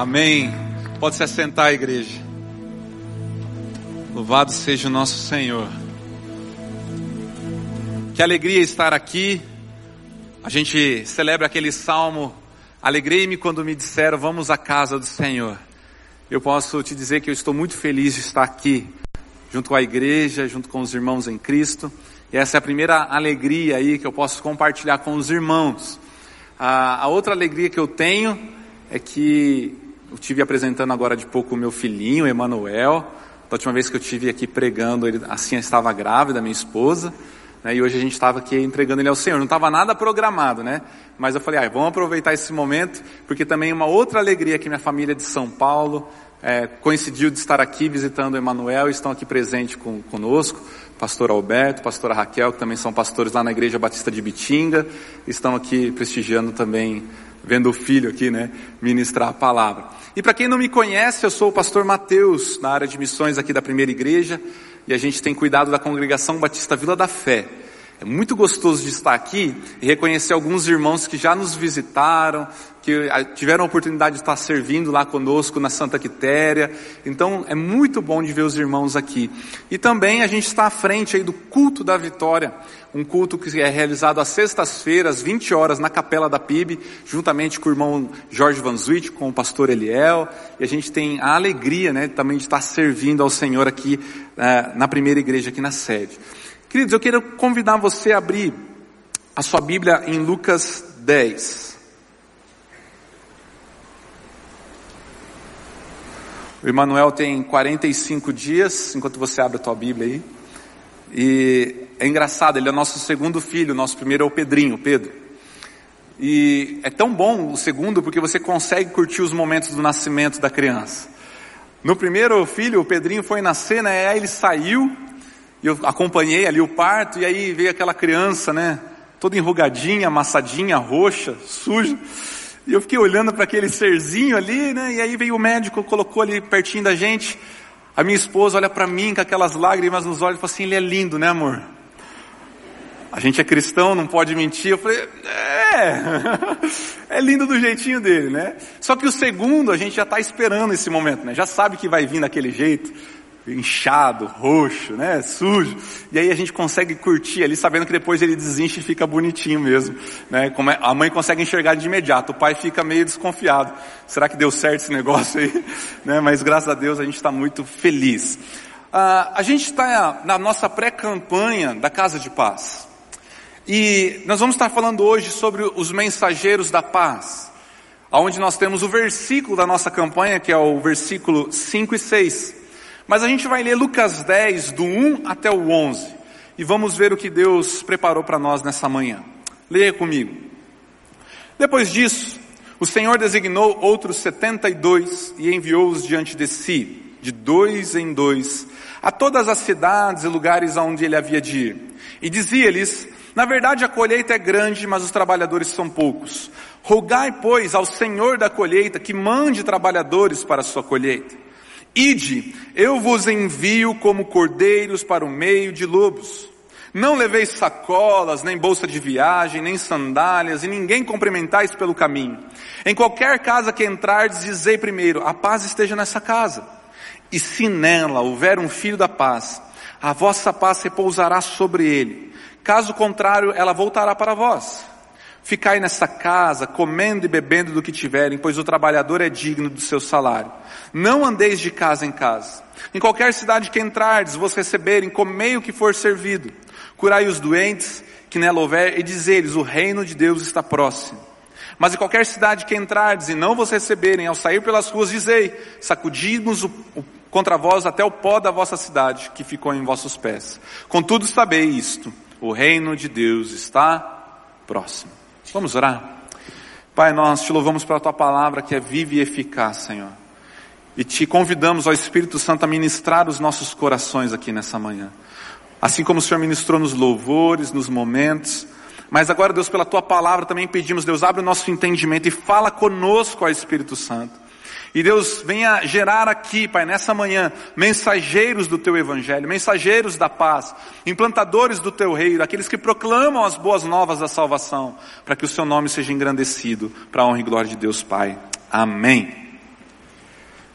Amém. Pode se assentar, igreja. Louvado seja o nosso Senhor. Que alegria estar aqui. A gente celebra aquele salmo. Alegrei-me quando me disseram, vamos à casa do Senhor. Eu posso te dizer que eu estou muito feliz de estar aqui, junto com a igreja, junto com os irmãos em Cristo. E essa é a primeira alegria aí que eu posso compartilhar com os irmãos. A, a outra alegria que eu tenho é que eu tive apresentando agora de pouco o meu filhinho, Emanuel. Da última vez que eu tive aqui pregando, ele assim estava grávida, minha esposa. Né, e hoje a gente estava aqui entregando ele ao Senhor. Não estava nada programado, né? Mas eu falei, ah, vamos aproveitar esse momento, porque também uma outra alegria que minha família de São Paulo é, coincidiu de estar aqui visitando o Emanuel estão aqui presentes com, conosco pastor Alberto, pastora Raquel, que também são pastores lá na Igreja Batista de Bitinga, estão aqui prestigiando também, vendo o filho aqui, né, ministrar a palavra. E para quem não me conhece, eu sou o pastor Mateus, na área de missões aqui da primeira igreja, e a gente tem cuidado da congregação Batista Vila da Fé. É muito gostoso de estar aqui e reconhecer alguns irmãos que já nos visitaram, que ah, tiveram a oportunidade de estar servindo lá conosco na Santa Quitéria. Então é muito bom de ver os irmãos aqui. E também a gente está à frente aí do culto da vitória, um culto que é realizado às sextas-feiras, 20 horas, na capela da PIB, juntamente com o irmão Jorge Van Zuit, com o pastor Eliel. E a gente tem a alegria, né, também de estar servindo ao Senhor aqui uh, na primeira igreja aqui na sede. Queridos, eu quero convidar você a abrir a sua Bíblia em Lucas 10. O Emanuel tem 45 dias, enquanto você abre a tua Bíblia aí. E é engraçado, ele é nosso segundo filho, nosso primeiro é o Pedrinho, Pedro. E é tão bom o segundo porque você consegue curtir os momentos do nascimento da criança. No primeiro filho, o Pedrinho foi nascer, né? Aí ele saiu, e eu acompanhei ali o parto, e aí veio aquela criança, né? Toda enrugadinha, amassadinha, roxa, suja. E eu fiquei olhando para aquele serzinho ali, né? E aí veio o médico, colocou ali pertinho da gente. A minha esposa olha para mim com aquelas lágrimas nos olhos e fala assim: ele é lindo, né, amor? A gente é cristão, não pode mentir. Eu falei, é, é lindo do jeitinho dele, né? Só que o segundo, a gente já está esperando esse momento, né? Já sabe que vai vir daquele jeito inchado, roxo, né, sujo. E aí a gente consegue curtir ali, sabendo que depois ele desincha e fica bonitinho mesmo, né? Como é, a mãe consegue enxergar de imediato, o pai fica meio desconfiado. Será que deu certo esse negócio aí? Né? Mas graças a Deus a gente está muito feliz. Ah, a gente está na nossa pré-campanha da Casa de Paz. E nós vamos estar falando hoje sobre os mensageiros da paz. Onde nós temos o versículo da nossa campanha, que é o versículo 5 e 6 mas a gente vai ler Lucas 10, do 1 até o 11, e vamos ver o que Deus preparou para nós nessa manhã. Leia comigo. Depois disso, o Senhor designou outros setenta e dois e enviou-os diante de si, de dois em dois, a todas as cidades e lugares aonde ele havia de ir. E dizia-lhes, na verdade a colheita é grande, mas os trabalhadores são poucos. Rogai, pois, ao Senhor da colheita que mande trabalhadores para a sua colheita. Ide, eu vos envio como cordeiros para o meio de lobos. Não leveis sacolas, nem bolsa de viagem, nem sandálias, e ninguém cumprimentais pelo caminho. Em qualquer casa que entrardes, dizei primeiro, a paz esteja nessa casa. E se nela houver um filho da paz, a vossa paz repousará sobre ele. Caso contrário, ela voltará para vós. Ficai nessa casa, comendo e bebendo do que tiverem, pois o trabalhador é digno do seu salário. Não andeis de casa em casa. Em qualquer cidade que entrardes, vos receberem, comei o que for servido. Curai os doentes que nela houver, e dizeis, o reino de Deus está próximo. Mas em qualquer cidade que entrardes e não vos receberem, ao sair pelas ruas, dizei, sacudimos o, o, contra vós até o pó da vossa cidade, que ficou em vossos pés. Contudo sabei isto, o reino de Deus está próximo. Vamos orar? Pai, nós te louvamos pela tua palavra que é viva e eficaz, Senhor. E te convidamos, ao Espírito Santo, a ministrar os nossos corações aqui nessa manhã. Assim como o Senhor ministrou nos louvores, nos momentos. Mas agora, Deus, pela tua palavra também pedimos, Deus, abre o nosso entendimento e fala conosco, ó Espírito Santo. E Deus venha gerar aqui, Pai, nessa manhã, mensageiros do Teu Evangelho, mensageiros da paz, implantadores do Teu reino, aqueles que proclamam as boas novas da salvação, para que o Seu nome seja engrandecido, para a honra e glória de Deus Pai. Amém.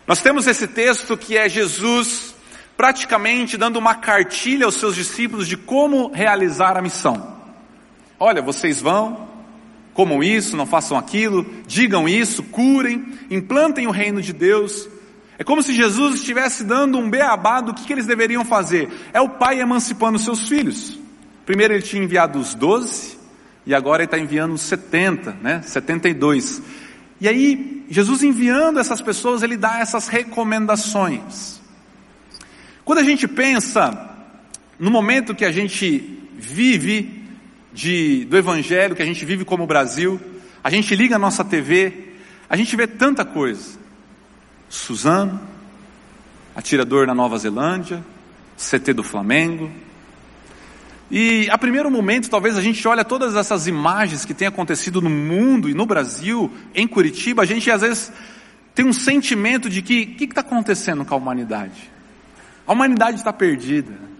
Nós temos esse texto que é Jesus praticamente dando uma cartilha aos seus discípulos de como realizar a missão. Olha, vocês vão, comam isso, não façam aquilo, digam isso, curem, implantem o reino de Deus. É como se Jesus estivesse dando um beabá do que, que eles deveriam fazer. É o pai emancipando seus filhos. Primeiro ele tinha enviado os doze, e agora ele está enviando os setenta, né? Setenta e dois. E aí, Jesus enviando essas pessoas, ele dá essas recomendações. Quando a gente pensa no momento que a gente vive de, do Evangelho, que a gente vive como Brasil, a gente liga a nossa TV, a gente vê tanta coisa. Suzano, atirador na Nova Zelândia, CT do Flamengo. E a primeiro momento, talvez a gente olha todas essas imagens que têm acontecido no mundo e no Brasil, em Curitiba, a gente às vezes tem um sentimento de que o que está acontecendo com a humanidade? A humanidade está perdida.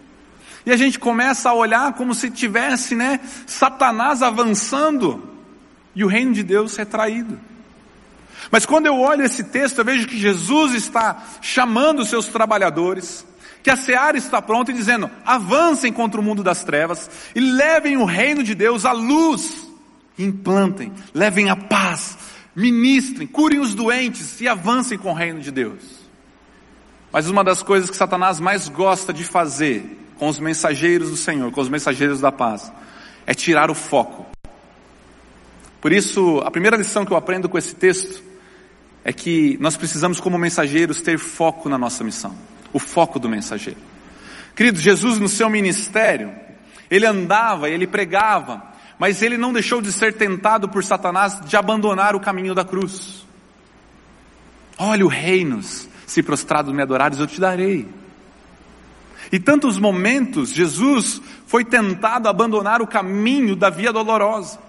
E a gente começa a olhar como se tivesse, né, Satanás avançando e o reino de Deus retraído. Mas quando eu olho esse texto, eu vejo que Jesus está chamando os seus trabalhadores, que a seara está pronta e dizendo: avancem contra o mundo das trevas e levem o reino de Deus à luz, implantem, levem a paz, ministrem, curem os doentes e avancem com o reino de Deus. Mas uma das coisas que Satanás mais gosta de fazer com os mensageiros do Senhor, com os mensageiros da paz, é tirar o foco. Por isso, a primeira lição que eu aprendo com esse texto é que nós precisamos, como mensageiros, ter foco na nossa missão. O foco do mensageiro. Querido, Jesus no seu ministério, ele andava, ele pregava, mas ele não deixou de ser tentado por Satanás de abandonar o caminho da cruz. Olha o reinos, se prostrados me adorares, eu te darei. E tantos momentos Jesus foi tentado a abandonar o caminho da via dolorosa.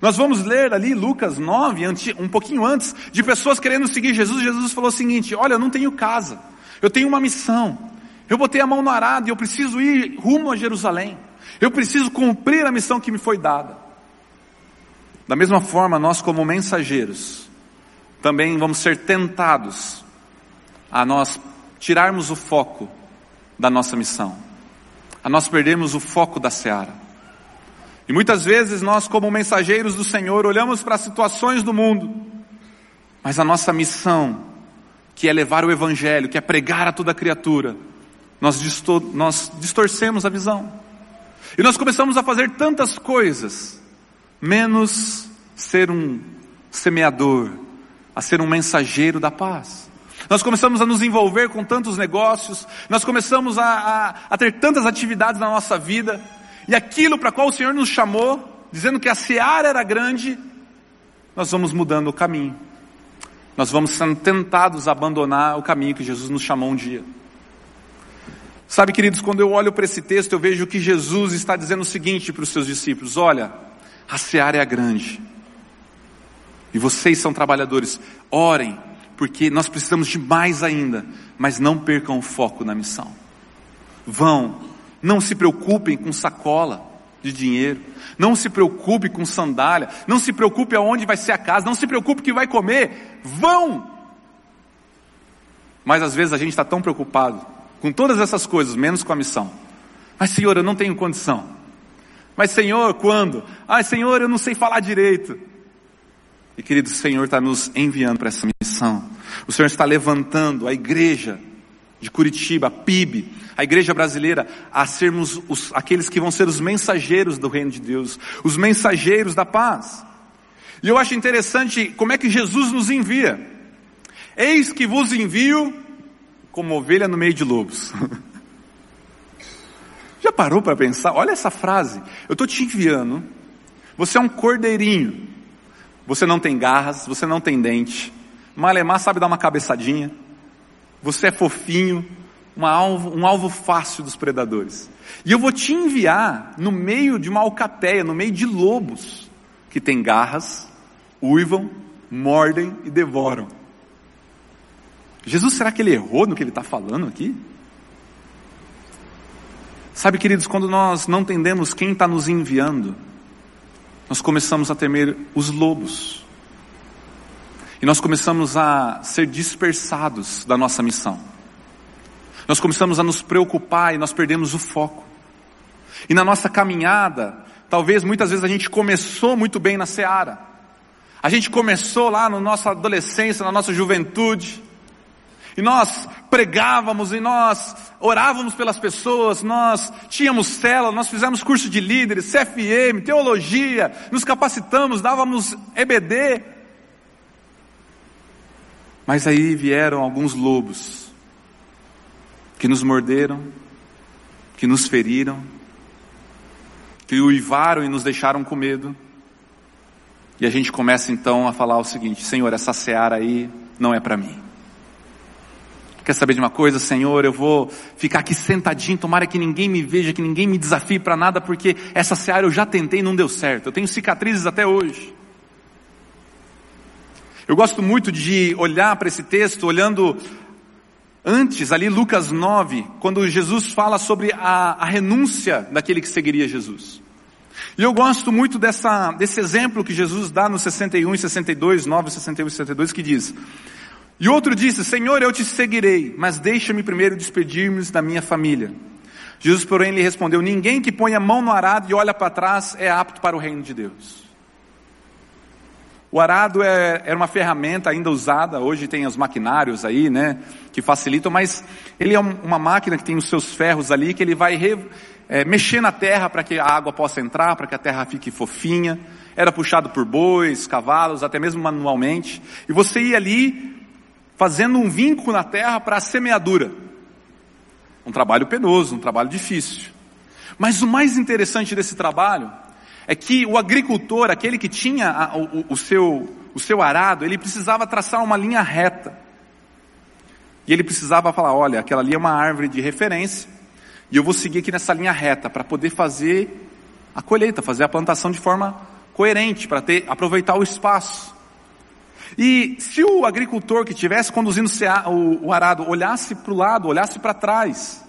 Nós vamos ler ali Lucas 9, um pouquinho antes, de pessoas querendo seguir Jesus. Jesus falou o seguinte: Olha, eu não tenho casa, eu tenho uma missão. Eu botei a mão no arado e eu preciso ir rumo a Jerusalém. Eu preciso cumprir a missão que me foi dada. Da mesma forma, nós, como mensageiros, também vamos ser tentados a nós tirarmos o foco da nossa missão, a nós perdermos o foco da seara. E muitas vezes nós, como mensageiros do Senhor, olhamos para as situações do mundo, mas a nossa missão, que é levar o Evangelho, que é pregar a toda criatura, nós, distor nós distorcemos a visão. E nós começamos a fazer tantas coisas, menos ser um semeador, a ser um mensageiro da paz. Nós começamos a nos envolver com tantos negócios, nós começamos a, a, a ter tantas atividades na nossa vida, e aquilo para qual o Senhor nos chamou, dizendo que a seara era grande, nós vamos mudando o caminho. Nós vamos sendo tentados a abandonar o caminho que Jesus nos chamou um dia. Sabe, queridos, quando eu olho para esse texto, eu vejo que Jesus está dizendo o seguinte para os seus discípulos: olha, a seara é grande, e vocês são trabalhadores, orem, porque nós precisamos de mais ainda, mas não percam o foco na missão. Vão, não se preocupem com sacola de dinheiro, não se preocupe com sandália, não se preocupe aonde vai ser a casa, não se preocupe que vai comer, vão! Mas às vezes a gente está tão preocupado com todas essas coisas, menos com a missão. Mas Senhor, eu não tenho condição. Mas Senhor, quando? Ah, Senhor, eu não sei falar direito. E querido, o Senhor está nos enviando para essa missão. O Senhor está levantando a igreja de Curitiba, a PIB, a igreja brasileira, a sermos os, aqueles que vão ser os mensageiros do reino de Deus, os mensageiros da paz. E eu acho interessante como é que Jesus nos envia. Eis que vos envio como ovelha no meio de lobos. Já parou para pensar? Olha essa frase. Eu estou te enviando. Você é um cordeirinho você não tem garras, você não tem dente. Malemar sabe dar uma cabeçadinha. Você é fofinho, um alvo, um alvo fácil dos predadores. E eu vou te enviar no meio de uma alcateia, no meio de lobos, que tem garras, uivam, mordem e devoram. Jesus, será que ele errou no que ele está falando aqui? Sabe, queridos, quando nós não entendemos quem está nos enviando, nós começamos a temer os lobos. E nós começamos a ser dispersados da nossa missão. Nós começamos a nos preocupar e nós perdemos o foco. E na nossa caminhada, talvez muitas vezes a gente começou muito bem na seara. A gente começou lá na nossa adolescência, na nossa juventude. E nós pregávamos e nós orávamos pelas pessoas, nós tínhamos célula, nós fizemos curso de líderes, CFM, teologia, nos capacitamos, dávamos EBD. Mas aí vieram alguns lobos que nos morderam, que nos feriram, que uivaram e nos deixaram com medo. E a gente começa então a falar o seguinte: Senhor, essa seara aí não é para mim. Quer saber de uma coisa, Senhor? Eu vou ficar aqui sentadinho, tomara que ninguém me veja, que ninguém me desafie para nada, porque essa seara eu já tentei e não deu certo. Eu tenho cicatrizes até hoje. Eu gosto muito de olhar para esse texto, olhando antes, ali Lucas 9, quando Jesus fala sobre a, a renúncia daquele que seguiria Jesus. E eu gosto muito dessa, desse exemplo que Jesus dá no 61 e 62, 9, 61 e 62, que diz, e outro disse, Senhor, eu te seguirei, mas deixa-me primeiro despedir-me da minha família. Jesus, porém, lhe respondeu, ninguém que põe a mão no arado e olha para trás é apto para o reino de Deus. O arado é, era uma ferramenta ainda usada, hoje tem os maquinários aí, né, que facilitam, mas ele é uma máquina que tem os seus ferros ali, que ele vai re, é, mexer na terra para que a água possa entrar, para que a terra fique fofinha. Era puxado por bois, cavalos, até mesmo manualmente. E você ia ali fazendo um vinco na terra para a semeadura. Um trabalho penoso, um trabalho difícil. Mas o mais interessante desse trabalho é que o agricultor, aquele que tinha a, o, o, seu, o seu arado, ele precisava traçar uma linha reta. E ele precisava falar: olha, aquela ali é uma árvore de referência, e eu vou seguir aqui nessa linha reta para poder fazer a colheita, fazer a plantação de forma coerente, para ter aproveitar o espaço. E se o agricultor que estivesse conduzindo o arado olhasse para o lado, olhasse para trás,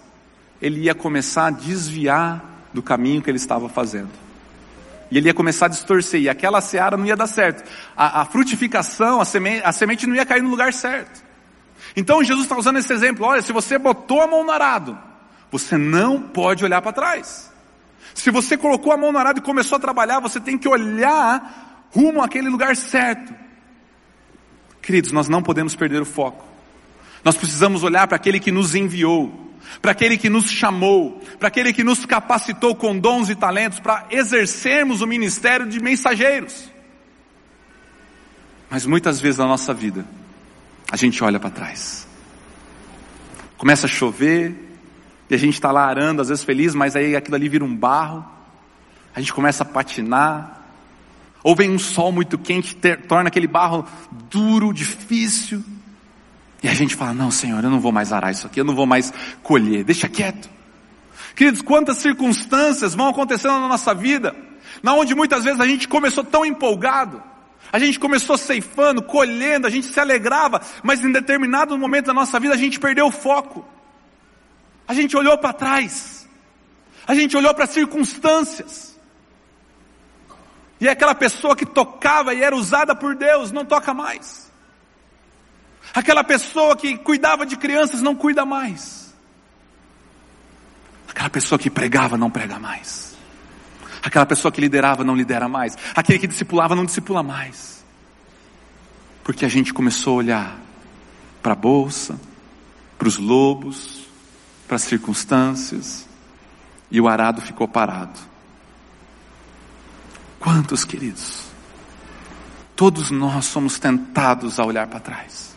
ele ia começar a desviar do caminho que ele estava fazendo. E ele ia começar a distorcer, e aquela seara não ia dar certo. A, a frutificação, a semente, a semente não ia cair no lugar certo. Então Jesus está usando esse exemplo: olha, se você botou a mão no arado, você não pode olhar para trás. Se você colocou a mão no arado e começou a trabalhar, você tem que olhar rumo àquele lugar certo. Queridos, nós não podemos perder o foco. Nós precisamos olhar para aquele que nos enviou, para aquele que nos chamou, para aquele que nos capacitou com dons e talentos para exercermos o ministério de mensageiros. Mas muitas vezes na nossa vida, a gente olha para trás. Começa a chover, e a gente está lá arando, às vezes feliz, mas aí aquilo ali vira um barro, a gente começa a patinar, ou vem um sol muito quente, ter, torna aquele barro duro, difícil. E a gente fala: Não, Senhor, eu não vou mais arar isso aqui, eu não vou mais colher, deixa quieto. Queridos, quantas circunstâncias vão acontecendo na nossa vida, na onde muitas vezes a gente começou tão empolgado, a gente começou ceifando, colhendo, a gente se alegrava, mas em determinado momento da nossa vida a gente perdeu o foco. A gente olhou para trás, a gente olhou para as circunstâncias, e é aquela pessoa que tocava e era usada por Deus não toca mais. Aquela pessoa que cuidava de crianças não cuida mais. Aquela pessoa que pregava não prega mais. Aquela pessoa que liderava não lidera mais. Aquele que discipulava não discipula mais. Porque a gente começou a olhar para a bolsa, para os lobos, para as circunstâncias, e o arado ficou parado. Quantos, queridos? Todos nós somos tentados a olhar para trás.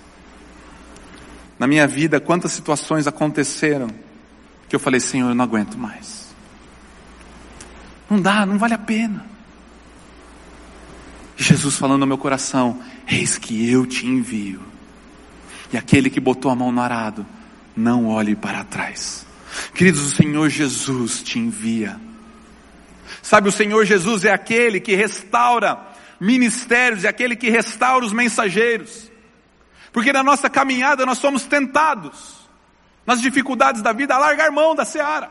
Na minha vida, quantas situações aconteceram que eu falei, Senhor, eu não aguento mais. Não dá, não vale a pena. Jesus falando no meu coração, eis que eu te envio. E aquele que botou a mão no arado, não olhe para trás. Queridos, o Senhor Jesus te envia. Sabe, o Senhor Jesus é aquele que restaura ministérios, é aquele que restaura os mensageiros. Porque na nossa caminhada nós somos tentados, nas dificuldades da vida, a largar mão da seara.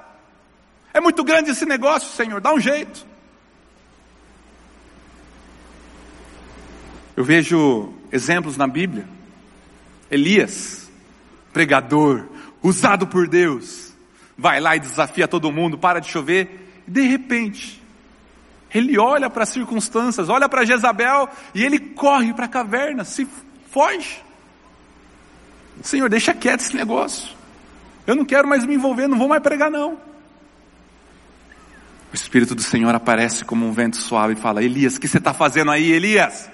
É muito grande esse negócio, Senhor, dá um jeito. Eu vejo exemplos na Bíblia. Elias, pregador, usado por Deus, vai lá e desafia todo mundo, para de chover, e de repente, ele olha para as circunstâncias, olha para Jezabel e ele corre para a caverna, se foge. Senhor, deixa quieto esse negócio. Eu não quero mais me envolver, não vou mais pregar não. O Espírito do Senhor aparece como um vento suave e fala: Elias, o que você está fazendo aí, Elias?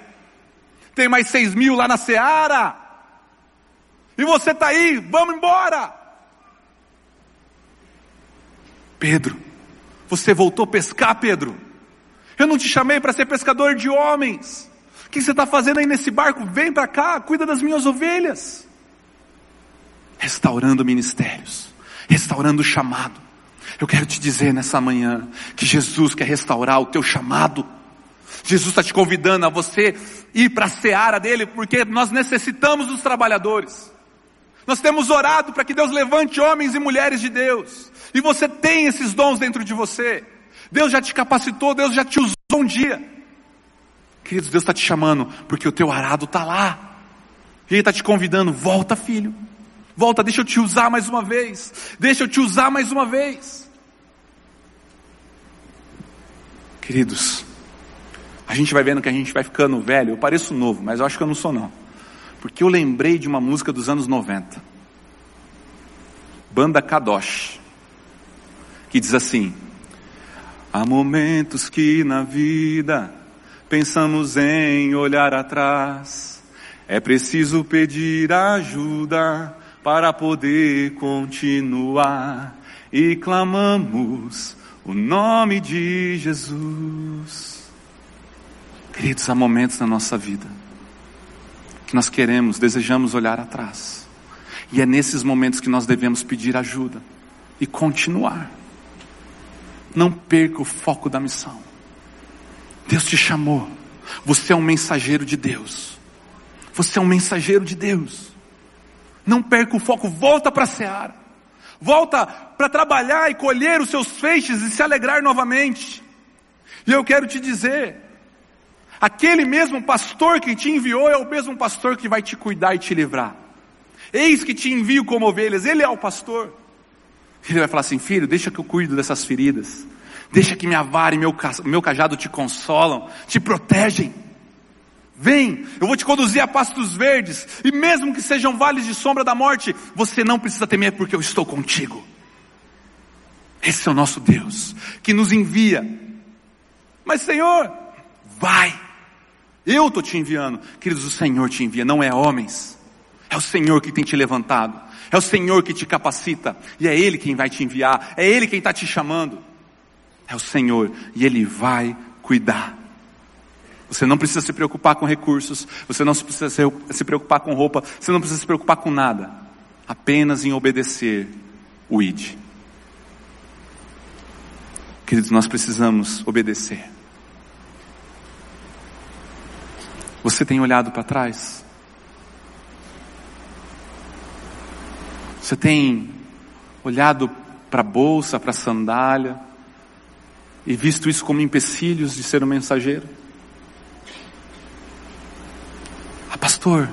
Tem mais seis mil lá na seara. E você está aí, vamos embora. Pedro, você voltou a pescar, Pedro? Eu não te chamei para ser pescador de homens. O que você está fazendo aí nesse barco? Vem para cá, cuida das minhas ovelhas. Restaurando ministérios, restaurando o chamado. Eu quero te dizer nessa manhã que Jesus quer restaurar o teu chamado. Jesus está te convidando a você ir para a seara dele, porque nós necessitamos dos trabalhadores. Nós temos orado para que Deus levante homens e mulheres de Deus. E você tem esses dons dentro de você. Deus já te capacitou, Deus já te usou um dia. Queridos, Deus está te chamando, porque o teu arado está lá. E Ele está te convidando, volta filho. Volta, deixa eu te usar mais uma vez. Deixa eu te usar mais uma vez. Queridos, a gente vai vendo que a gente vai ficando velho. Eu pareço novo, mas eu acho que eu não sou não. Porque eu lembrei de uma música dos anos 90. Banda Kadosh. Que diz assim: Há momentos que na vida pensamos em olhar atrás. É preciso pedir ajuda para poder continuar. E clamamos o nome de Jesus. Queridos, há momentos na nossa vida que nós queremos, desejamos olhar atrás. E é nesses momentos que nós devemos pedir ajuda e continuar. Não perca o foco da missão. Deus te chamou. Você é um mensageiro de Deus. Você é um mensageiro de Deus. Não perca o foco, volta para a seara. Volta para trabalhar e colher os seus feixes e se alegrar novamente. E eu quero te dizer, aquele mesmo pastor que te enviou é o mesmo pastor que vai te cuidar e te livrar. Eis que te envio como ovelhas, ele é o pastor. Ele vai falar assim: filho, deixa que eu cuido dessas feridas. Deixa que minha vara e meu, meu cajado te consolam, te protegem. Vem, eu vou te conduzir a pastos verdes, e mesmo que sejam vales de sombra da morte, você não precisa temer, porque eu estou contigo. Esse é o nosso Deus, que nos envia. Mas Senhor, vai, eu estou te enviando. Queridos, o Senhor te envia, não é homens, é o Senhor que tem te levantado. É o Senhor que te capacita, e é Ele quem vai te enviar, é Ele quem está te chamando. É o Senhor, e Ele vai cuidar. Você não precisa se preocupar com recursos, você não precisa se preocupar com roupa, você não precisa se preocupar com nada, apenas em obedecer o ID. Queridos, nós precisamos obedecer. Você tem olhado para trás? Você tem olhado para a bolsa, para a sandália e visto isso como empecilhos de ser um mensageiro? Ah, pastor,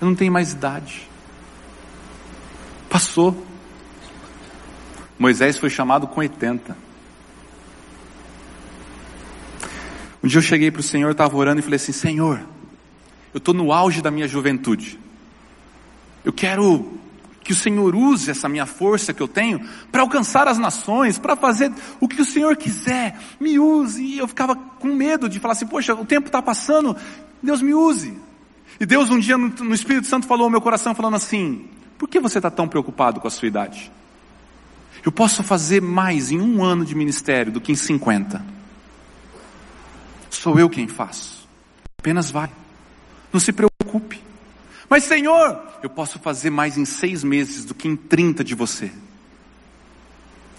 eu não tenho mais idade. Passou. Moisés foi chamado com 80. Um dia eu cheguei para o Senhor, estava orando e falei assim: Senhor, eu estou no auge da minha juventude. Eu quero que o Senhor use essa minha força que eu tenho para alcançar as nações, para fazer o que o Senhor quiser, me use. E eu ficava com medo de falar assim, poxa, o tempo está passando, Deus me use. E Deus um dia no, Espírito Santo falou ao meu coração falando assim, por que você está tão preocupado com a sua idade? Eu posso fazer mais em um ano de ministério do que em 50. Sou eu quem faço. Apenas vai. Não se preocupe. Mas Senhor, eu posso fazer mais em seis meses do que em 30 de você.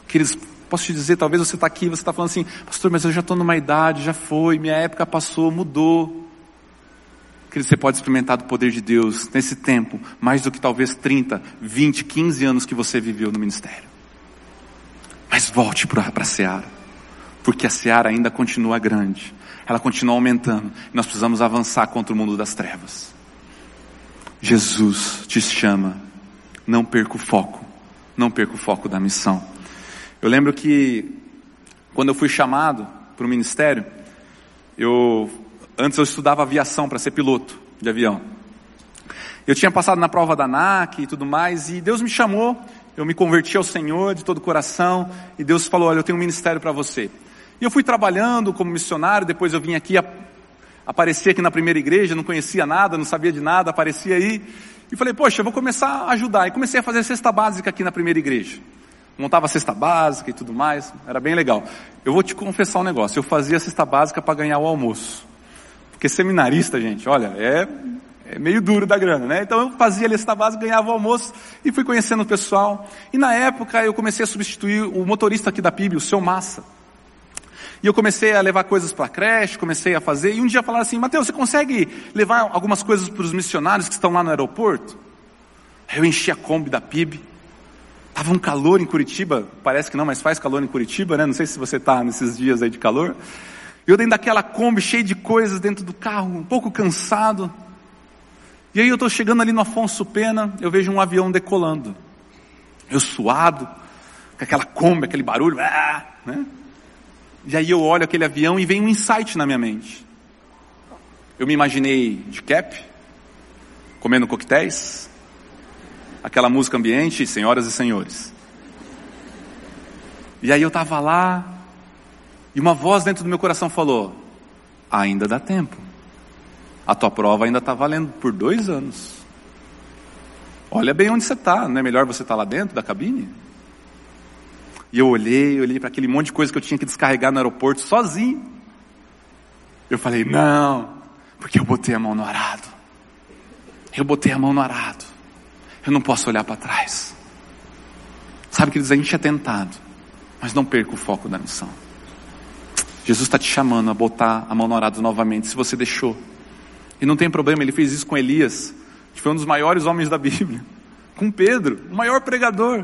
Queridos, posso te dizer, talvez você está aqui você está falando assim, pastor, mas eu já estou numa idade, já foi, minha época passou, mudou. Queridos, você pode experimentar do poder de Deus nesse tempo, mais do que talvez 30, 20, 15 anos que você viveu no ministério. Mas volte para a Seara. porque a seara ainda continua grande, ela continua aumentando, e nós precisamos avançar contra o mundo das trevas. Jesus te chama, não perca o foco, não perca o foco da missão. Eu lembro que quando eu fui chamado para o ministério, eu antes eu estudava aviação para ser piloto de avião. Eu tinha passado na prova da ANAC e tudo mais, e Deus me chamou, eu me converti ao Senhor de todo o coração, e Deus falou: Olha, eu tenho um ministério para você. E eu fui trabalhando como missionário, depois eu vim aqui, apareci aqui na primeira igreja, não conhecia nada, não sabia de nada, apareci aí, e falei: Poxa, eu vou começar a ajudar. E comecei a fazer cesta básica aqui na primeira igreja. Montava cesta básica e tudo mais, era bem legal. Eu vou te confessar um negócio, eu fazia cesta básica para ganhar o almoço. Porque seminarista, gente, olha, é é meio duro da grana, né? Então eu fazia a lista básica, ganhava o almoço e fui conhecendo o pessoal. E na época eu comecei a substituir o motorista aqui da PIB, o seu Massa. E eu comecei a levar coisas para a creche, comecei a fazer, e um dia falaram assim, Mateus, você consegue levar algumas coisas para os missionários que estão lá no aeroporto? Aí eu enchi a Kombi da PIB. Tava um calor em Curitiba, parece que não, mas faz calor em Curitiba, né? Não sei se você está nesses dias aí de calor. Eu dentro daquela Kombi cheio de coisas dentro do carro, um pouco cansado. E aí eu estou chegando ali no Afonso Pena, eu vejo um avião decolando. Eu suado, com aquela Kombi, aquele barulho, ah, né? E aí eu olho aquele avião e vem um insight na minha mente. Eu me imaginei de cap, comendo coquetéis, aquela música ambiente, senhoras e senhores. E aí eu estava lá, e uma voz dentro do meu coração falou: ainda dá tempo. A tua prova ainda está valendo por dois anos. Olha bem onde você está, não é melhor você estar tá lá dentro da cabine? E eu olhei, olhei para aquele monte de coisa que eu tinha que descarregar no aeroporto sozinho. Eu falei, não, porque eu botei a mão no arado. Eu botei a mão no arado. Eu não posso olhar para trás. Sabe, que a gente é tentado, mas não perca o foco da missão. Jesus está te chamando a botar a mão no arado novamente, se você deixou. E não tem problema, ele fez isso com Elias, que foi um dos maiores homens da Bíblia. Com Pedro, o maior pregador.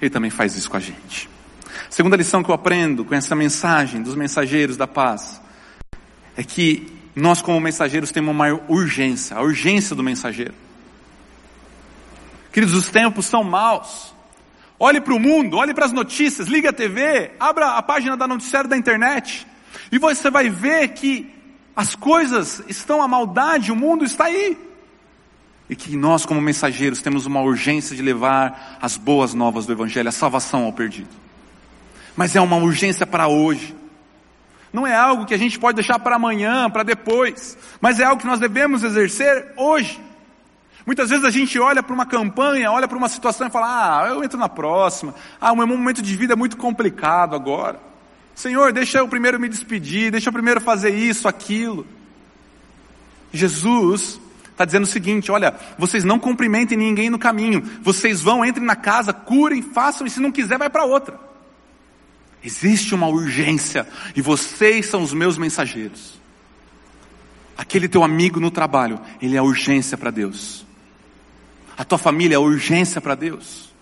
Ele também faz isso com a gente. Segunda lição que eu aprendo com essa mensagem dos mensageiros da paz é que nós, como mensageiros, temos uma maior urgência, a urgência do mensageiro. Queridos, os tempos são maus. Olhe para o mundo, olhe para as notícias, ligue a TV, abra a página da noticiário da internet, e você vai ver que as coisas estão, a maldade, o mundo está aí. E que nós, como mensageiros, temos uma urgência de levar as boas novas do Evangelho, a salvação ao perdido. Mas é uma urgência para hoje. Não é algo que a gente pode deixar para amanhã, para depois, mas é algo que nós devemos exercer hoje. Muitas vezes a gente olha para uma campanha, olha para uma situação e fala: Ah, eu entro na próxima. Ah, o meu momento de vida é muito complicado agora. Senhor, deixa eu primeiro me despedir, deixa eu primeiro fazer isso, aquilo. Jesus está dizendo o seguinte: olha, vocês não cumprimentem ninguém no caminho, vocês vão, entrem na casa, curem, façam, e se não quiser, vai para outra. Existe uma urgência, e vocês são os meus mensageiros. Aquele teu amigo no trabalho, ele é urgência para Deus. A tua família é urgência para Deus.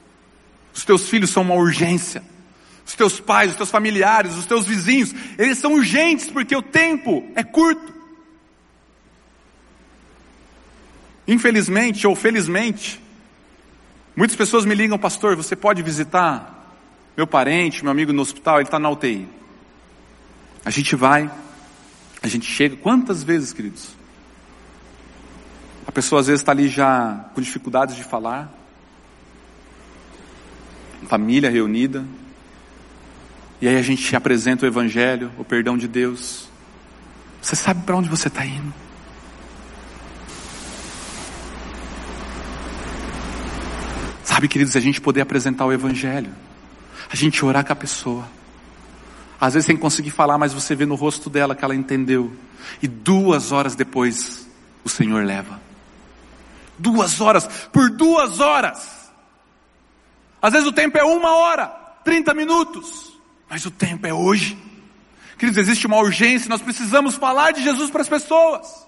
Os teus filhos são uma urgência os teus pais, os teus familiares, os teus vizinhos, eles são urgentes porque o tempo é curto. Infelizmente ou felizmente, muitas pessoas me ligam, pastor, você pode visitar meu parente, meu amigo no hospital, ele está na UTI. A gente vai, a gente chega, quantas vezes, queridos? A pessoa às vezes está ali já com dificuldades de falar, família reunida, e aí a gente apresenta o Evangelho, o perdão de Deus. Você sabe para onde você está indo? Sabe, queridos, a gente poder apresentar o Evangelho, a gente orar com a pessoa. Às vezes sem conseguir falar, mas você vê no rosto dela que ela entendeu. E duas horas depois, o Senhor leva. Duas horas, por duas horas. Às vezes o tempo é uma hora, trinta minutos. Mas o tempo é hoje. Queridos, existe uma urgência, nós precisamos falar de Jesus para as pessoas.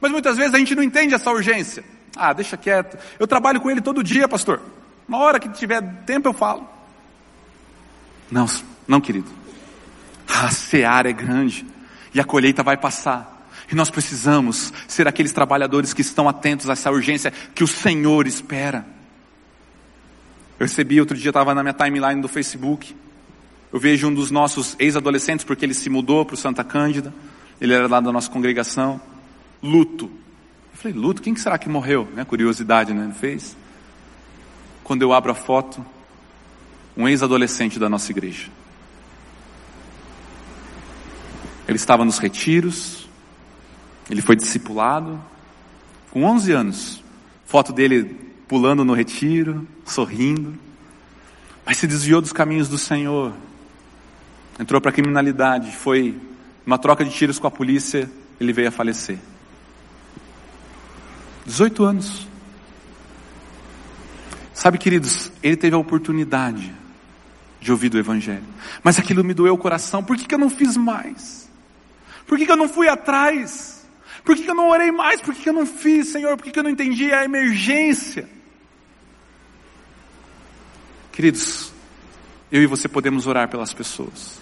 Mas muitas vezes a gente não entende essa urgência. Ah, deixa quieto. Eu trabalho com ele todo dia, pastor. Uma hora que tiver tempo eu falo. Não, não, querido. A seara é grande e a colheita vai passar. E nós precisamos ser aqueles trabalhadores que estão atentos a essa urgência que o Senhor espera. Eu recebi outro dia, estava na minha timeline do Facebook. Eu vejo um dos nossos ex-adolescentes, porque ele se mudou para o Santa Cândida. Ele era lá da nossa congregação. Luto. Eu falei, luto? Quem será que morreu? Né? Curiosidade, né? Não fez? Quando eu abro a foto, um ex-adolescente da nossa igreja. Ele estava nos retiros, ele foi discipulado, com 11 anos. Foto dele pulando no retiro, sorrindo, mas se desviou dos caminhos do Senhor. Entrou para a criminalidade, foi uma troca de tiros com a polícia, ele veio a falecer. 18 anos. Sabe, queridos, ele teve a oportunidade de ouvir do Evangelho, mas aquilo me doeu o coração. Por que, que eu não fiz mais? Por que, que eu não fui atrás? Por que, que eu não orei mais? Por que, que eu não fiz, Senhor? Por que, que eu não entendi a emergência? Queridos, eu e você podemos orar pelas pessoas.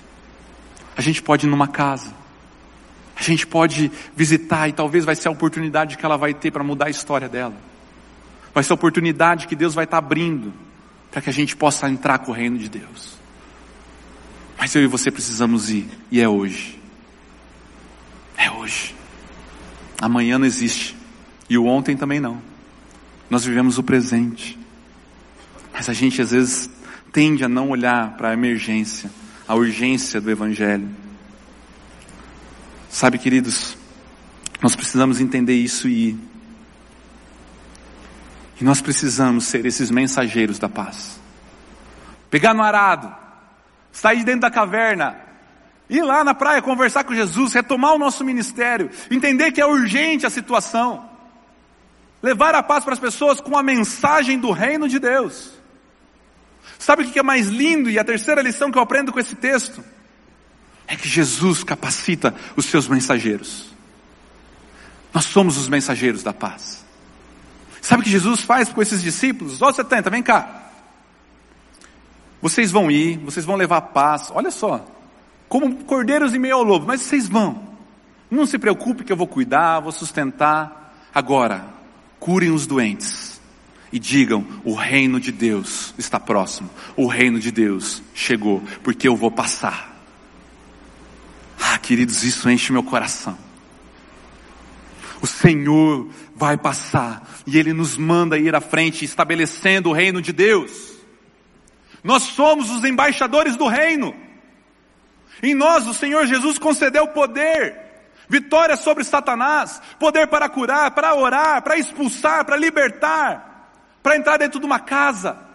A gente pode ir numa casa. A gente pode visitar e talvez vai ser a oportunidade que ela vai ter para mudar a história dela. Vai ser a oportunidade que Deus vai estar abrindo para que a gente possa entrar com o reino de Deus. Mas eu e você precisamos ir, e é hoje. É hoje. Amanhã não existe. E o ontem também não. Nós vivemos o presente. Mas a gente às vezes tende a não olhar para a emergência, a urgência do Evangelho. Sabe, queridos, nós precisamos entender isso e e nós precisamos ser esses mensageiros da paz. Pegar no arado, sair de dentro da caverna, Ir lá na praia conversar com Jesus, retomar o nosso ministério, entender que é urgente a situação, levar a paz para as pessoas com a mensagem do reino de Deus. Sabe o que é mais lindo e a terceira lição que eu aprendo com esse texto? É que Jesus capacita os seus mensageiros. Nós somos os mensageiros da paz. Sabe o que Jesus faz com esses discípulos? Ó, 70, vem cá. Vocês vão ir, vocês vão levar paz. Olha só, como cordeiros em meio ao lobo, mas vocês vão. Não se preocupe que eu vou cuidar, vou sustentar. Agora, curem os doentes e digam: o reino de Deus está próximo, o reino de Deus chegou, porque eu vou passar. Ah, queridos, isso enche meu coração. O Senhor vai passar e Ele nos manda ir à frente, estabelecendo o reino de Deus. Nós somos os embaixadores do reino. Em nós o Senhor Jesus concedeu poder, vitória sobre Satanás, poder para curar, para orar, para expulsar, para libertar, para entrar dentro de uma casa.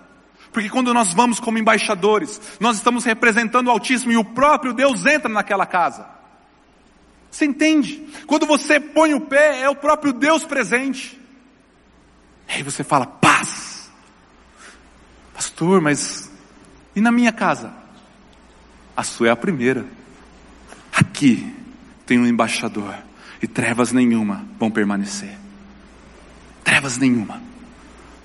Porque quando nós vamos como embaixadores, nós estamos representando o Altíssimo e o próprio Deus entra naquela casa. Você entende? Quando você põe o pé, é o próprio Deus presente. Aí você fala, paz. Pastor, mas e na minha casa? a sua é a primeira. Aqui tem um embaixador e trevas nenhuma vão permanecer. Trevas nenhuma.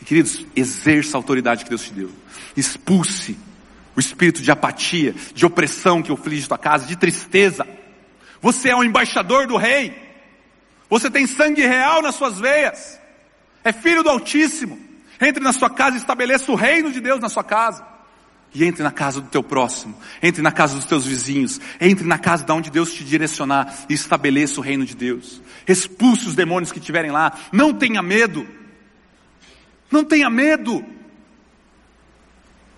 Queridos, exerça a autoridade que Deus te deu. Expulse o espírito de apatia, de opressão que aflige tua casa, de tristeza. Você é o embaixador do rei. Você tem sangue real nas suas veias. É filho do Altíssimo. Entre na sua casa e estabeleça o reino de Deus na sua casa. E entre na casa do teu próximo, entre na casa dos teus vizinhos, entre na casa de onde Deus te direcionar e estabeleça o reino de Deus. Expulse os demônios que estiverem lá. Não tenha medo. Não tenha medo.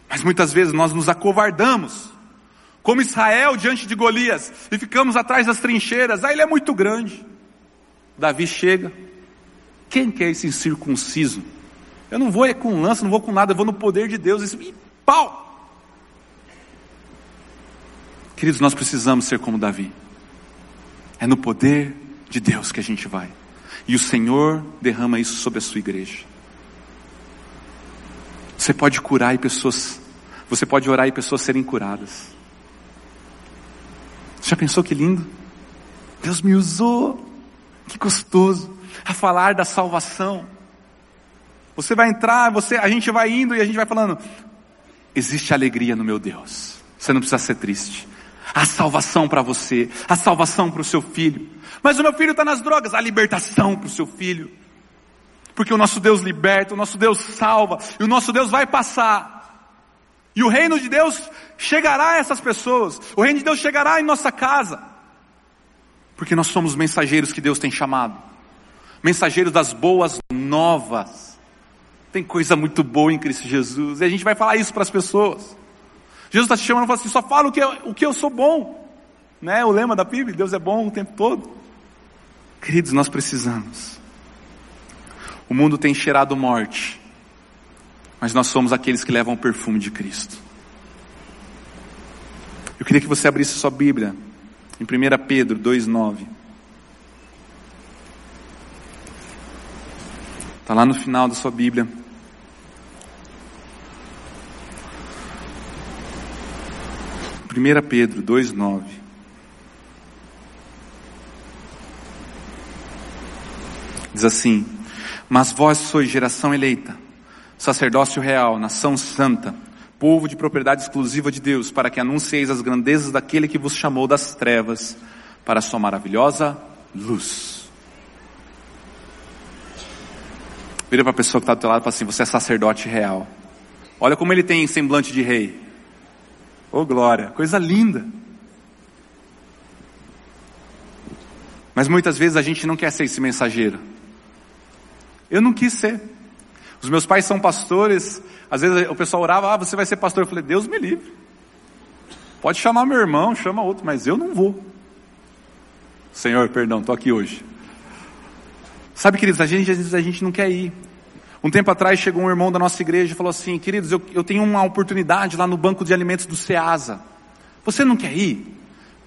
Mas muitas vezes nós nos acovardamos, como Israel diante de Golias, e ficamos atrás das trincheiras. Ah, ele é muito grande. Davi chega. Quem quer esse incircunciso? Eu não vou é com lança, não vou com nada, eu vou no poder de Deus. E pau! Queridos, nós precisamos ser como Davi. É no poder de Deus que a gente vai. E o Senhor derrama isso sobre a sua igreja. Você pode curar e pessoas, você pode orar e pessoas serem curadas. Já pensou que lindo? Deus me usou, que gostoso, a falar da salvação. Você vai entrar, você, a gente vai indo e a gente vai falando, existe alegria no meu Deus. Você não precisa ser triste. A salvação para você, a salvação para o seu filho. Mas o meu filho está nas drogas, a libertação para o seu filho. Porque o nosso Deus liberta, o nosso Deus salva, e o nosso Deus vai passar. E o reino de Deus chegará a essas pessoas, o reino de Deus chegará em nossa casa. Porque nós somos mensageiros que Deus tem chamado. Mensageiros das boas novas. Tem coisa muito boa em Cristo Jesus. E a gente vai falar isso para as pessoas. Jesus está te chamando e fala assim, só fala o que, eu, o que eu sou bom. Né? O lema da Bíblia, Deus é bom o tempo todo. Queridos, nós precisamos. O mundo tem cheirado morte, mas nós somos aqueles que levam o perfume de Cristo. Eu queria que você abrisse sua Bíblia em 1 Pedro 2,9. Está lá no final da sua Bíblia. Primeira Pedro 2,9. Diz assim: Mas vós sois geração eleita, sacerdócio real, nação santa, povo de propriedade exclusiva de Deus, para que anuncieis as grandezas daquele que vos chamou das trevas para a sua maravilhosa luz. Vira para a pessoa que está do teu lado e fala assim: Você é sacerdote real. Olha como ele tem semblante de rei. Oh glória, coisa linda. Mas muitas vezes a gente não quer ser esse mensageiro. Eu não quis ser. Os meus pais são pastores, às vezes o pessoal orava, ah, você vai ser pastor. Eu falei, Deus me livre. Pode chamar meu irmão, chama outro, mas eu não vou. Senhor, perdão, estou aqui hoje. Sabe, queridos, a gente, às vezes a gente não quer ir. Um tempo atrás chegou um irmão da nossa igreja e falou assim, queridos, eu, eu tenho uma oportunidade lá no banco de alimentos do Ceasa. Você não quer ir?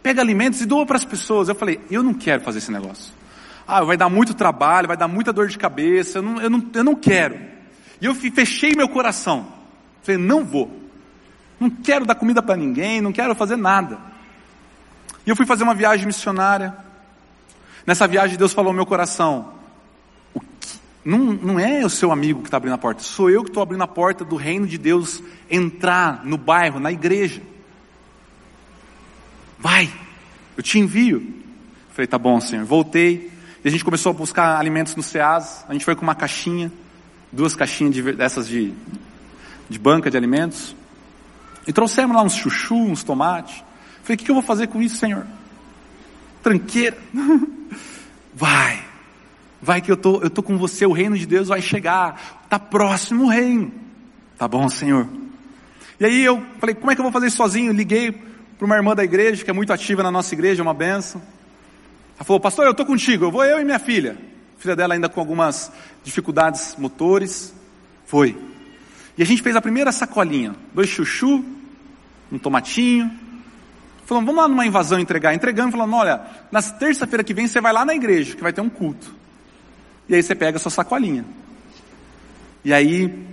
Pega alimentos e doa para as pessoas. Eu falei, eu não quero fazer esse negócio. Ah, vai dar muito trabalho, vai dar muita dor de cabeça, eu não, eu não, eu não quero. E eu fechei meu coração. Falei, não vou. Não quero dar comida para ninguém, não quero fazer nada. E eu fui fazer uma viagem missionária. Nessa viagem Deus falou no meu coração, não, não é o seu amigo que está abrindo a porta, sou eu que estou abrindo a porta do reino de Deus entrar no bairro, na igreja. Vai, eu te envio. Falei, tá bom, Senhor. Voltei e a gente começou a buscar alimentos no SEAS. A gente foi com uma caixinha duas caixinhas de, dessas de, de banca de alimentos. E trouxemos lá uns chuchu, uns tomates. Falei, o que, que eu vou fazer com isso, Senhor? Tranqueira. vai. Vai que eu tô, eu tô com você, o reino de Deus vai chegar. Tá próximo o reino. Tá bom, Senhor. E aí eu falei, como é que eu vou fazer isso sozinho? Liguei para uma irmã da igreja, que é muito ativa na nossa igreja, é uma benção. Ela falou, pastor, eu tô contigo, eu vou eu e minha filha filha dela ainda com algumas dificuldades motores. Foi. E a gente fez a primeira sacolinha, dois chuchu, um tomatinho. Falamos, vamos lá numa invasão entregar. Entregando, falando, olha, na terça-feira que vem você vai lá na igreja, que vai ter um culto. E aí você pega a sua sacolinha. E aí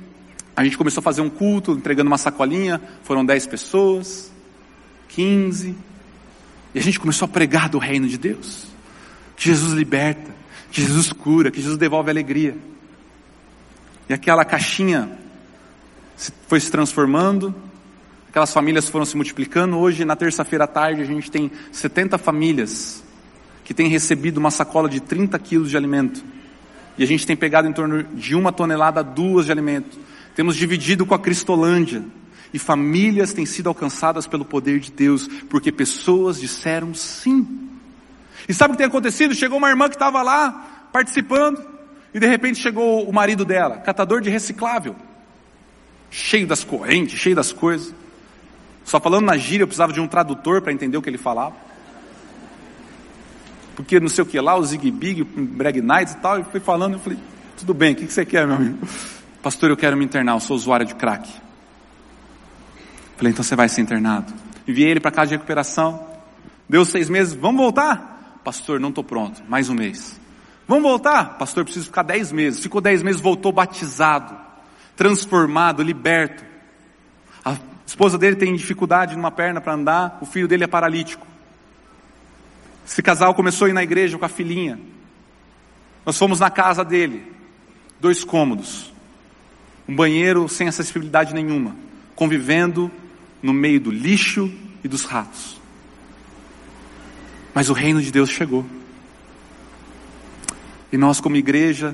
a gente começou a fazer um culto, entregando uma sacolinha, foram dez pessoas, quinze. E a gente começou a pregar do reino de Deus. Que Jesus liberta, que Jesus cura, que Jesus devolve alegria. E aquela caixinha foi se transformando, aquelas famílias foram se multiplicando. Hoje, na terça-feira à tarde, a gente tem 70 famílias que têm recebido uma sacola de 30 quilos de alimento. E a gente tem pegado em torno de uma tonelada, duas de alimento. Temos dividido com a Cristolândia. E famílias têm sido alcançadas pelo poder de Deus, porque pessoas disseram sim. E sabe o que tem acontecido? Chegou uma irmã que estava lá participando, e de repente chegou o marido dela, catador de reciclável, cheio das correntes, cheio das coisas. Só falando na gíria, eu precisava de um tradutor para entender o que ele falava. Porque não sei o que lá, o Zig Big, o Brag Nights e tal, e fui falando, eu falei, tudo bem, o que você quer, meu amigo? Pastor, eu quero me internar, eu sou usuário de crack. Falei, então você vai ser internado. Enviei ele para casa de recuperação. Deu seis meses, vamos voltar? Pastor, não estou pronto. Mais um mês. Vamos voltar? Pastor, preciso ficar dez meses. Ficou dez meses, voltou batizado, transformado, liberto. A esposa dele tem dificuldade numa perna para andar, o filho dele é paralítico. Esse casal começou a ir na igreja com a filhinha. Nós fomos na casa dele, dois cômodos, um banheiro sem acessibilidade nenhuma, convivendo no meio do lixo e dos ratos. Mas o reino de Deus chegou. E nós, como igreja,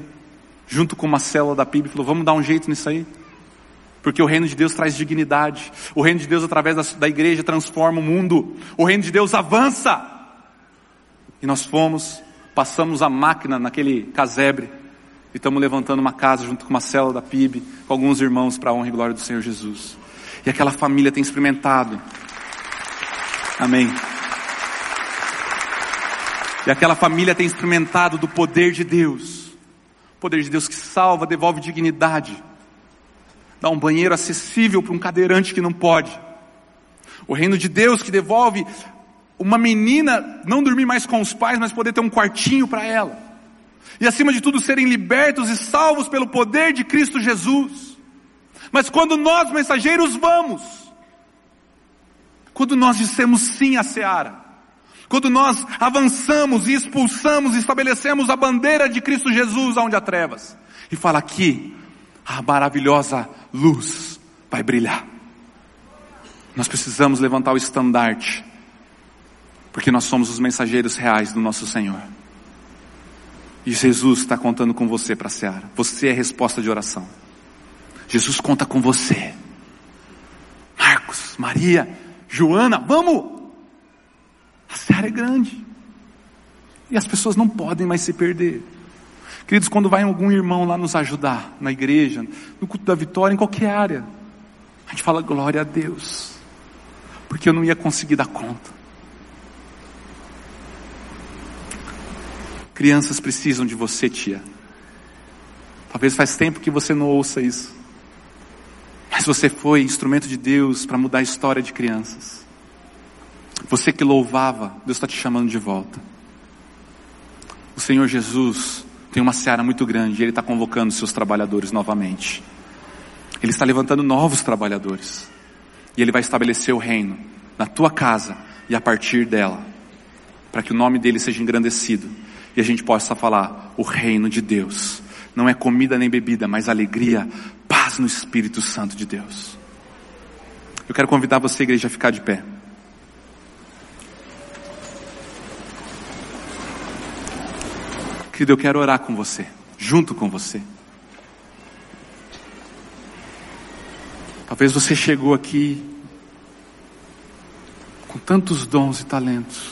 junto com uma célula da PIB, falou: vamos dar um jeito nisso aí. Porque o reino de Deus traz dignidade. O reino de Deus, através da, da igreja, transforma o mundo. O reino de Deus avança. E nós fomos, passamos a máquina naquele casebre. E estamos levantando uma casa junto com uma célula da PIB, com alguns irmãos para a honra e glória do Senhor Jesus. E aquela família tem experimentado. Amém. E aquela família tem experimentado do poder de Deus. O poder de Deus que salva, devolve dignidade. Dá um banheiro acessível para um cadeirante que não pode. O reino de Deus que devolve uma menina não dormir mais com os pais, mas poder ter um quartinho para ela. E acima de tudo serem libertos e salvos pelo poder de Cristo Jesus. Mas quando nós mensageiros vamos, quando nós dissemos sim à seara, quando nós avançamos e expulsamos estabelecemos a bandeira de Cristo Jesus onde há trevas. E fala aqui, a maravilhosa luz vai brilhar. Nós precisamos levantar o estandarte, porque nós somos os mensageiros reais do nosso Senhor. E Jesus está contando com você para seara. Você é resposta de oração. Jesus conta com você. Marcos, Maria, Joana, vamos! A seara é grande. E as pessoas não podem mais se perder. Queridos, quando vai algum irmão lá nos ajudar, na igreja, no culto da vitória, em qualquer área, a gente fala glória a Deus, porque eu não ia conseguir dar conta. Crianças precisam de você, tia. Talvez faz tempo que você não ouça isso. Mas você foi instrumento de Deus para mudar a história de crianças. Você que louvava, Deus está te chamando de volta. O Senhor Jesus tem uma seara muito grande, Ele está convocando seus trabalhadores novamente. Ele está levantando novos trabalhadores. E Ele vai estabelecer o reino na tua casa e a partir dela, para que o nome dele seja engrandecido e a gente possa falar: o reino de Deus não é comida nem bebida, mas alegria, paz no Espírito Santo de Deus. Eu quero convidar você, igreja, a ficar de pé. Querido, eu quero orar com você, junto com você. Talvez você chegou aqui com tantos dons e talentos.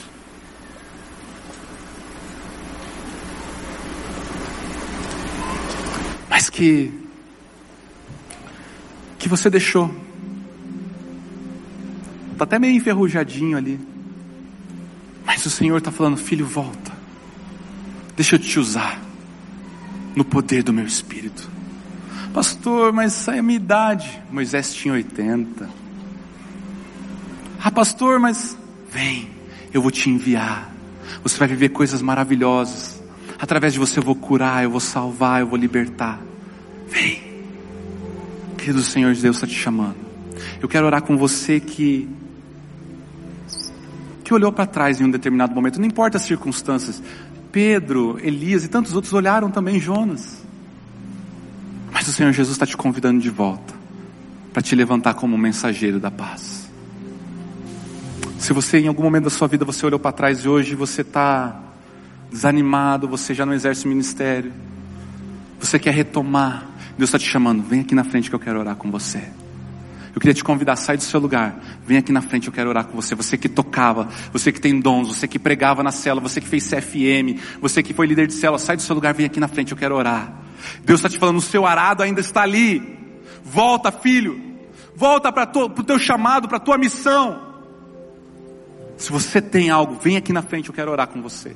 Mas que que você deixou. Está até meio enferrujadinho ali. Mas o Senhor está falando, filho, volta. Deixa eu te usar no poder do meu espírito. Pastor, mas essa é a minha idade. Moisés tinha 80. Ah, pastor, mas vem, eu vou te enviar. Você vai viver coisas maravilhosas. Através de você eu vou curar, eu vou salvar, eu vou libertar. Vem. Querido Senhor Deus está te chamando. Eu quero orar com você que que olhou para trás em um determinado momento, não importa as circunstâncias, Pedro, Elias e tantos outros olharam também Jonas. Mas o Senhor Jesus está te convidando de volta para te levantar como mensageiro da paz. Se você em algum momento da sua vida você olhou para trás e hoje você está desanimado, você já não exerce o ministério, você quer retomar, Deus está te chamando, vem aqui na frente que eu quero orar com você. Eu queria te convidar, sai do seu lugar, vem aqui na frente, eu quero orar com você. Você que tocava, você que tem dons, você que pregava na cela, você que fez CFM, você que foi líder de cela, sai do seu lugar, vem aqui na frente, eu quero orar. Deus está te falando, o seu arado ainda está ali. Volta, filho. Volta para o teu chamado, para a tua missão. Se você tem algo, vem aqui na frente, eu quero orar com você.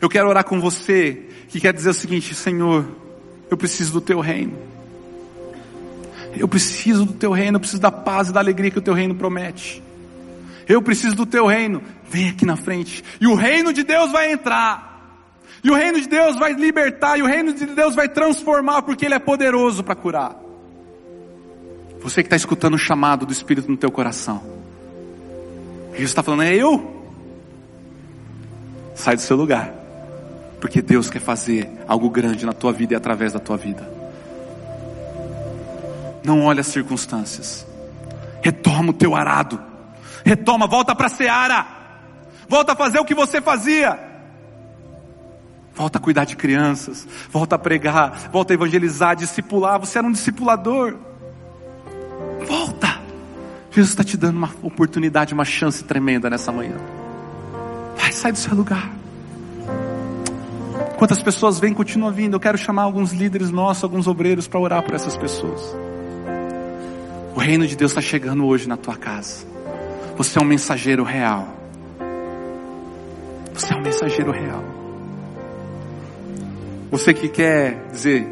Eu quero orar com você que quer dizer o seguinte, Senhor, eu preciso do teu reino. Eu preciso do teu reino, eu preciso da paz e da alegria que o teu reino promete. Eu preciso do teu reino. Vem aqui na frente. E o reino de Deus vai entrar. E o reino de Deus vai libertar. E o reino de Deus vai transformar, porque Ele é poderoso para curar. Você que está escutando o chamado do Espírito no teu coração. Jesus está falando, é eu. Sai do seu lugar. Porque Deus quer fazer algo grande na tua vida e através da tua vida. Não olhe as circunstâncias. Retoma o teu arado. Retoma, volta para a seara. Volta a fazer o que você fazia. Volta a cuidar de crianças, volta a pregar, volta a evangelizar, discipular. Você era um discipulador. Volta. Jesus está te dando uma oportunidade, uma chance tremenda nessa manhã. Vai, sai do seu lugar. Quantas pessoas vêm, continua vindo. Eu quero chamar alguns líderes nossos, alguns obreiros para orar por essas pessoas. O reino de Deus está chegando hoje na tua casa. Você é um mensageiro real. Você é um mensageiro real. Você que quer dizer,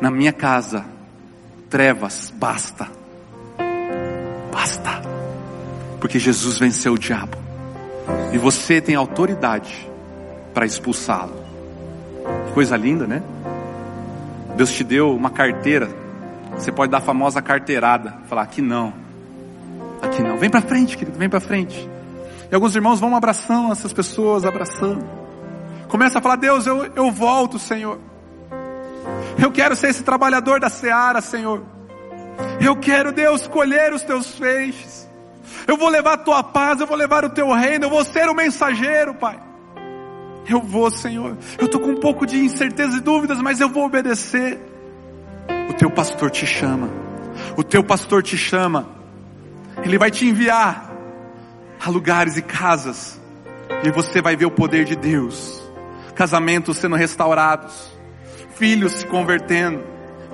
na minha casa, trevas, basta. Basta. Porque Jesus venceu o diabo. E você tem autoridade para expulsá-lo. Coisa linda, né? Deus te deu uma carteira. Você pode dar a famosa carteirada. Falar, aqui não. Aqui não. Vem para frente, querido, vem para frente. E alguns irmãos vão abraçando essas pessoas, abraçando. Começa a falar, Deus, eu, eu volto, Senhor. Eu quero ser esse trabalhador da seara, Senhor. Eu quero, Deus, colher os teus feixes. Eu vou levar a tua paz, eu vou levar o teu reino, eu vou ser o mensageiro, Pai. Eu vou, Senhor. Eu estou com um pouco de incerteza e dúvidas, mas eu vou obedecer. O teu pastor te chama. O teu pastor te chama. Ele vai te enviar a lugares e casas. E você vai ver o poder de Deus. Casamentos sendo restaurados. Filhos se convertendo.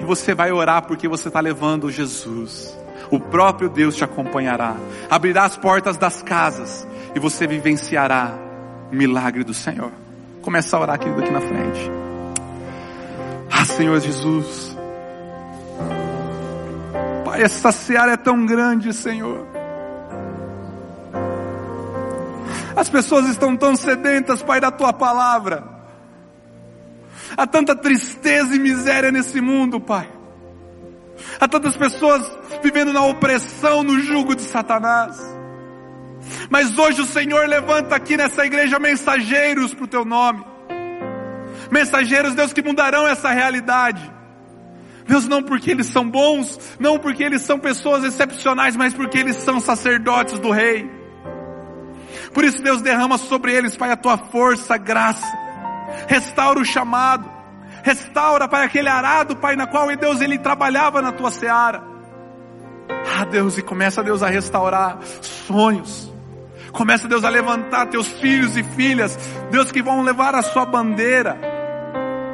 E você vai orar porque você está levando Jesus. O próprio Deus te acompanhará. Abrirá as portas das casas. E você vivenciará milagre do Senhor. Começa a orar, querido, aqui na frente. Ah, Senhor Jesus. Pai, essa seara é tão grande, Senhor. As pessoas estão tão sedentas, Pai, da tua palavra. Há tanta tristeza e miséria nesse mundo, Pai. Há tantas pessoas vivendo na opressão, no jugo de Satanás. Mas hoje o Senhor levanta aqui nessa igreja mensageiros para o teu nome. Mensageiros, Deus, que mudarão essa realidade. Deus, não porque eles são bons, não porque eles são pessoas excepcionais, mas porque eles são sacerdotes do Rei. Por isso, Deus, derrama sobre eles, Pai, a tua força, graça. Restaura o chamado. Restaura, Pai, aquele arado, Pai, na qual, Deus, ele trabalhava na tua seara. Ah, Deus, e começa, Deus, a restaurar sonhos Começa, Deus, a levantar teus filhos e filhas, Deus, que vão levar a sua bandeira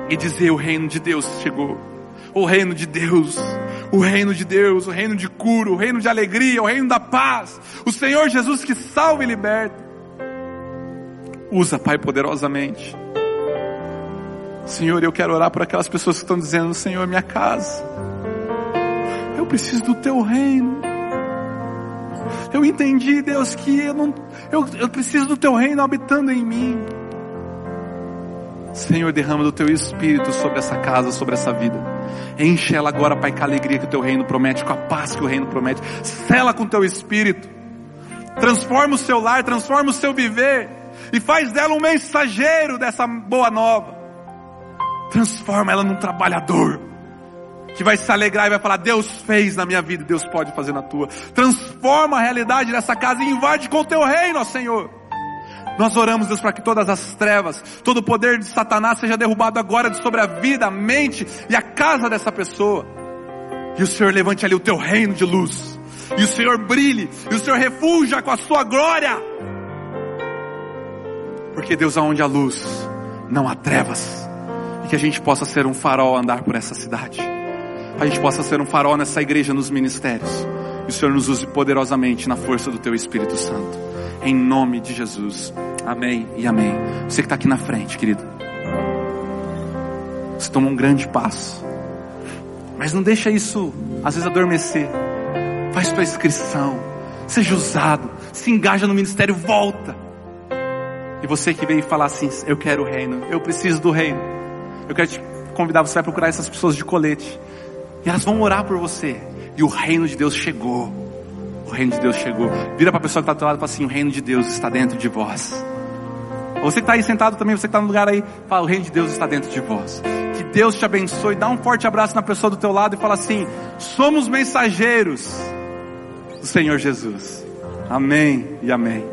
e dizer: o reino de Deus chegou. O reino de Deus, o reino de Deus, o reino de cura, o reino de alegria, o reino da paz. O Senhor Jesus que salva e liberta. Usa, Pai, poderosamente. Senhor, eu quero orar por aquelas pessoas que estão dizendo: Senhor, minha casa. Eu preciso do teu reino. Eu entendi, Deus, que eu não, eu, eu preciso do teu reino habitando em mim. Senhor, derrama do teu espírito sobre essa casa, sobre essa vida. Enche ela agora, Pai, com a alegria que o teu reino promete, com a paz que o reino promete. Sela com o teu espírito. Transforma o seu lar, transforma o seu viver. E faz dela um mensageiro dessa boa nova. Transforma ela num trabalhador que vai se alegrar e vai falar: Deus fez na minha vida, Deus pode fazer na tua. Transforma a realidade dessa casa e invade com o teu reino, ó Senhor. Nós oramos, Deus, para que todas as trevas, todo o poder de Satanás seja derrubado agora sobre a vida, a mente e a casa dessa pessoa. E o Senhor levante ali o teu reino de luz. E o Senhor brilhe. E o Senhor refuja com a sua glória. Porque Deus, aonde há luz, não há trevas. E que a gente possa ser um farol a andar por essa cidade a gente possa ser um farol nessa igreja, nos ministérios. E o Senhor nos use poderosamente na força do Teu Espírito Santo. Em nome de Jesus. Amém e amém. Você que está aqui na frente, querido. Você toma um grande passo. Mas não deixa isso, às vezes, adormecer. Faz tua inscrição. Seja usado. Se engaja no ministério, volta. E você que veio falar assim, eu quero o reino, eu preciso do reino. Eu quero te convidar, você vai procurar essas pessoas de colete. E elas vão orar por você. E o reino de Deus chegou. O reino de Deus chegou. Vira para a pessoa que está do lado e fala assim: o reino de Deus está dentro de vós. Você que está aí sentado também, você que está no lugar aí, fala: o reino de Deus está dentro de vós. Que Deus te abençoe. Dá um forte abraço na pessoa do teu lado e fala assim: somos mensageiros do Senhor Jesus. Amém e amém.